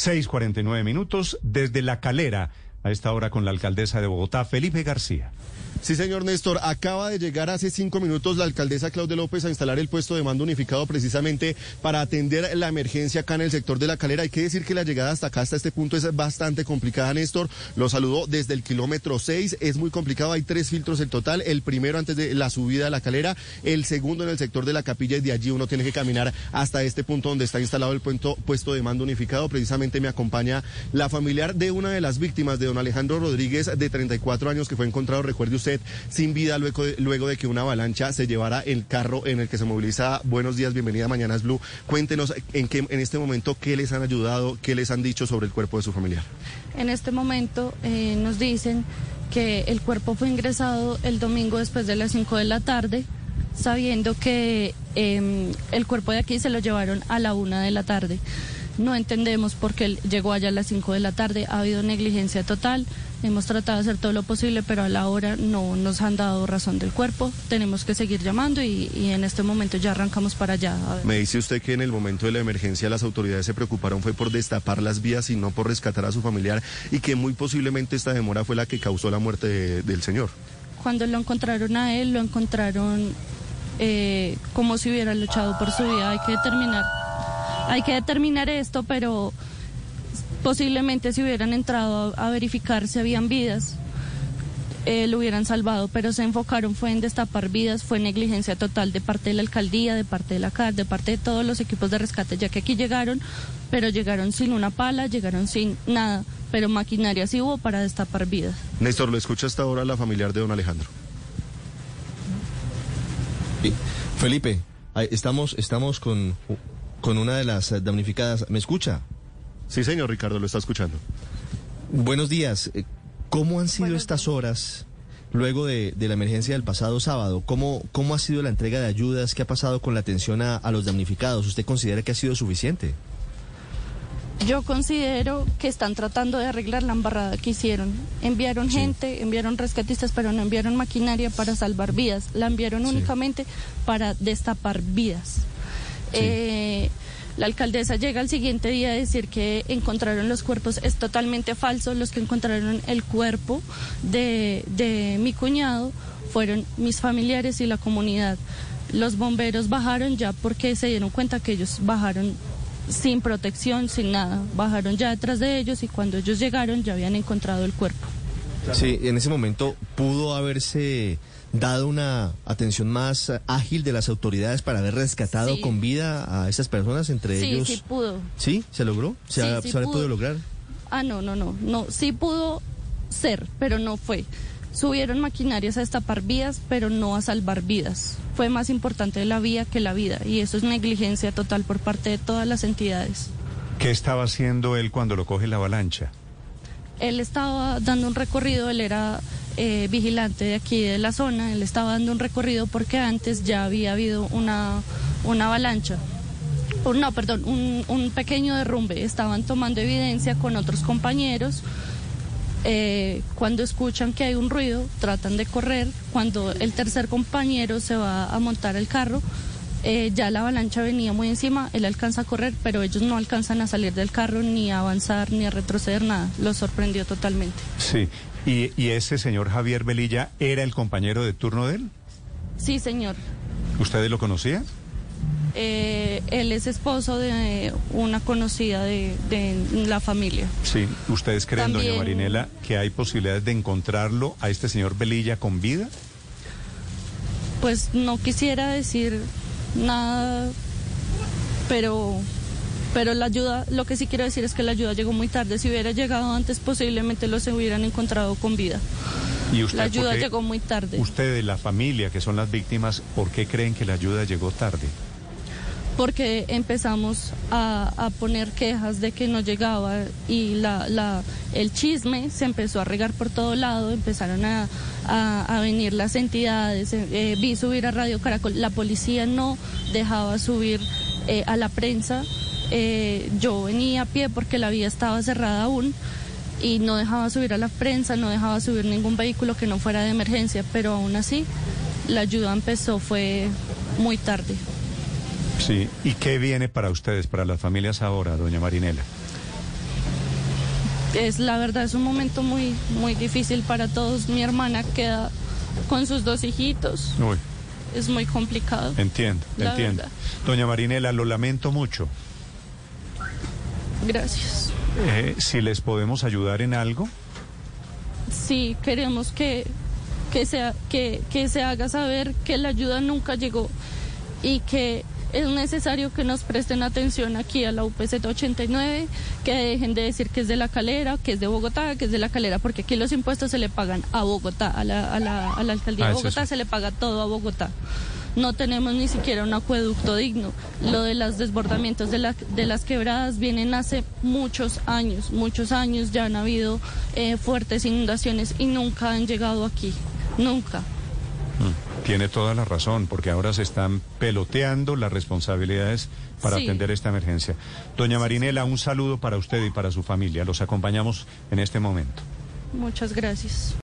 6:49 minutos desde La Calera a esta hora con la alcaldesa de Bogotá, Felipe García. Sí, señor Néstor, acaba de llegar hace cinco minutos la alcaldesa Claudia López a instalar el puesto de mando unificado precisamente para atender la emergencia acá en el sector de la calera. Hay que decir que la llegada hasta acá, hasta este punto, es bastante complicada, Néstor. Lo saludó desde el kilómetro 6, es muy complicado, hay tres filtros en total. El primero antes de la subida a la calera, el segundo en el sector de la capilla y de allí uno tiene que caminar hasta este punto donde está instalado el puesto de mando unificado. Precisamente me acompaña la familiar de una de las víctimas de don Alejandro Rodríguez, de 34 años, que fue encontrado, recuerde usted, sin vida luego de, que una avalancha se llevara el carro en el que se moviliza. Buenos días, bienvenida a Mañanas Blue. Cuéntenos en, qué, en este momento qué les han ayudado, qué les han dicho sobre el cuerpo de su familiar. En este momento eh, nos dicen que el cuerpo fue ingresado el domingo después de las 5 de la tarde, sabiendo que em, el cuerpo de aquí se lo llevaron a la 1 de la tarde. No entendemos por qué llegó allá a las 5 de la tarde, ha habido negligencia total. Hemos tratado de hacer todo lo posible, pero a la hora no nos han dado razón del cuerpo. Tenemos que seguir llamando y, en este momento ya arrancamos para allá. Me dice usted que en el momento de la emergencia las autoridades se preocuparon fue por destapar las vías y no por rescatar a su familiar y que muy posiblemente esta demora fue la que causó la muerte del señor. Cuando lo encontraron a él, lo encontraron eh, como si hubiera luchado por su vida. Hay que determinar, hay que determinar esto, pero posiblemente si hubieran entrado a, verificar si habían vidas, eh, lo hubieran salvado, pero se enfocaron fue en destapar vidas, fue negligencia total de parte de la alcaldía, de parte de la CAR, de parte de todos los equipos de rescate, ya que aquí llegaron, pero llegaron sin una pala, llegaron sin nada, pero maquinaria sí hubo para destapar vidas. Néstor, ¿lo escucha hasta ahora la familiar de don Alejandro? Felipe, estamos, estamos con, con una de las damnificadas. ¿Me escucha? Sí, señor Ricardo, lo está escuchando. Buenos días. Eh, ¿Cómo han sido estas horas luego de, la emergencia del pasado sábado? ¿Cómo, ¿Cómo ha sido la entrega de ayudas? ¿Qué ha pasado con la atención a, los damnificados? ¿Usted considera que ha sido suficiente? Yo considero que están tratando de arreglar la embarrada que hicieron. Enviaron gente, enviaron rescatistas, pero no enviaron maquinaria para salvar vidas. La enviaron únicamente para destapar vidas. Eh, la alcaldesa llega al siguiente día a decir que encontraron los cuerpos. Es totalmente falso. Los que encontraron el cuerpo de, mi cuñado fueron mis familiares y la comunidad. Los bomberos bajaron ya porque se dieron cuenta que ellos bajaron sin protección, sin nada. Bajaron ya detrás de ellos y cuando ellos llegaron ya habían encontrado el cuerpo. Sí, en ese momento pudo haberse dado una atención más ágil de las autoridades para haber rescatado con vida a esas personas, entre ellos. Sí, sí pudo. ¿Sí? ¿Se logró? ¿Se, ha, podido lograr? Ah, no, no, no, no. Sí pudo ser, pero no fue. Subieron maquinarias a destapar vías, pero no a salvar vidas. Fue más importante la vía que la vida, y eso es negligencia total por parte de todas las entidades. ¿Qué estaba haciendo él cuando lo coge la avalancha? Él estaba dando un recorrido, él era eh, vigilante de aquí de la zona, él estaba dando un recorrido porque antes ya había habido una, una avalancha. no, perdón, un, un, pequeño derrumbe. Estaban tomando evidencia con otros compañeros. Eh, cuando escuchan que hay un ruido, tratan de correr. Cuando el tercer compañero se va a montar el carro, eh, ya la avalancha venía muy encima, él alcanza a correr, pero ellos no alcanzan a salir del carro, ni a avanzar, ni a retroceder, nada. Lo sorprendió totalmente. Sí, ¿Y, ¿Y, ese señor Javier Velilla era el compañero de turno de él? Sí, señor. ¿Ustedes lo conocían? Eh, él es esposo de una conocida de, la familia. Sí, ¿ustedes creen, doña Marinela, que hay posibilidades de encontrarlo a este señor Velilla con vida? Pues no quisiera decir nada, pero pero la ayuda, lo que sí quiero decir es que la ayuda llegó muy tarde. Si hubiera llegado antes, posiblemente los hubieran encontrado con vida. ¿Y usted, la ayuda llegó muy tarde. Ustedes, la familia, que son las víctimas, ¿por qué creen que la ayuda llegó tarde? Porque empezamos a, poner quejas de que no llegaba y el chisme se empezó a regar por todo lado, empezaron a, venir las entidades, eh, vi subir a Radio Caracol, la policía no dejaba subir eh, a la prensa eh, yo venía a pie porque la vía estaba cerrada aún y no dejaba subir a la prensa, no dejaba subir ningún vehículo que no fuera de emergencia, pero aún así la ayuda empezó, fue muy tarde. Sí, ¿y qué viene para ustedes, para las familias ahora, doña Marinela? es la verdad es un momento muy muy difícil para todos. Mi hermana queda con sus dos hijitos. Uy, Es muy complicado. entiendo, La entiendo. verdad. Doña Marinela, lo lamento mucho. Gracias. Eh, si les podemos ayudar en algo, Sí, queremos que, que, sea, que, que se haga saber que la ayuda nunca llegó y que es necesario que nos presten atención aquí a la UPZ 89, que dejen de decir que es de la calera, que es de Bogotá, que es de la calera, porque aquí los impuestos se le pagan a Bogotá, a la, a la, a la alcaldía Ah, de Bogotá se le paga todo a Bogotá. No tenemos ni siquiera un acueducto digno. Lo de los desbordamientos de, la- de las quebradas vienen hace muchos años, muchos años ya han habido eh, fuertes inundaciones y nunca han llegado aquí, nunca. mm, tiene toda la razón, porque ahora se están peloteando las responsabilidades para Sí. atender esta emergencia. Doña Marinela, un saludo para usted y para su familia. Los acompañamos en este momento. Muchas gracias.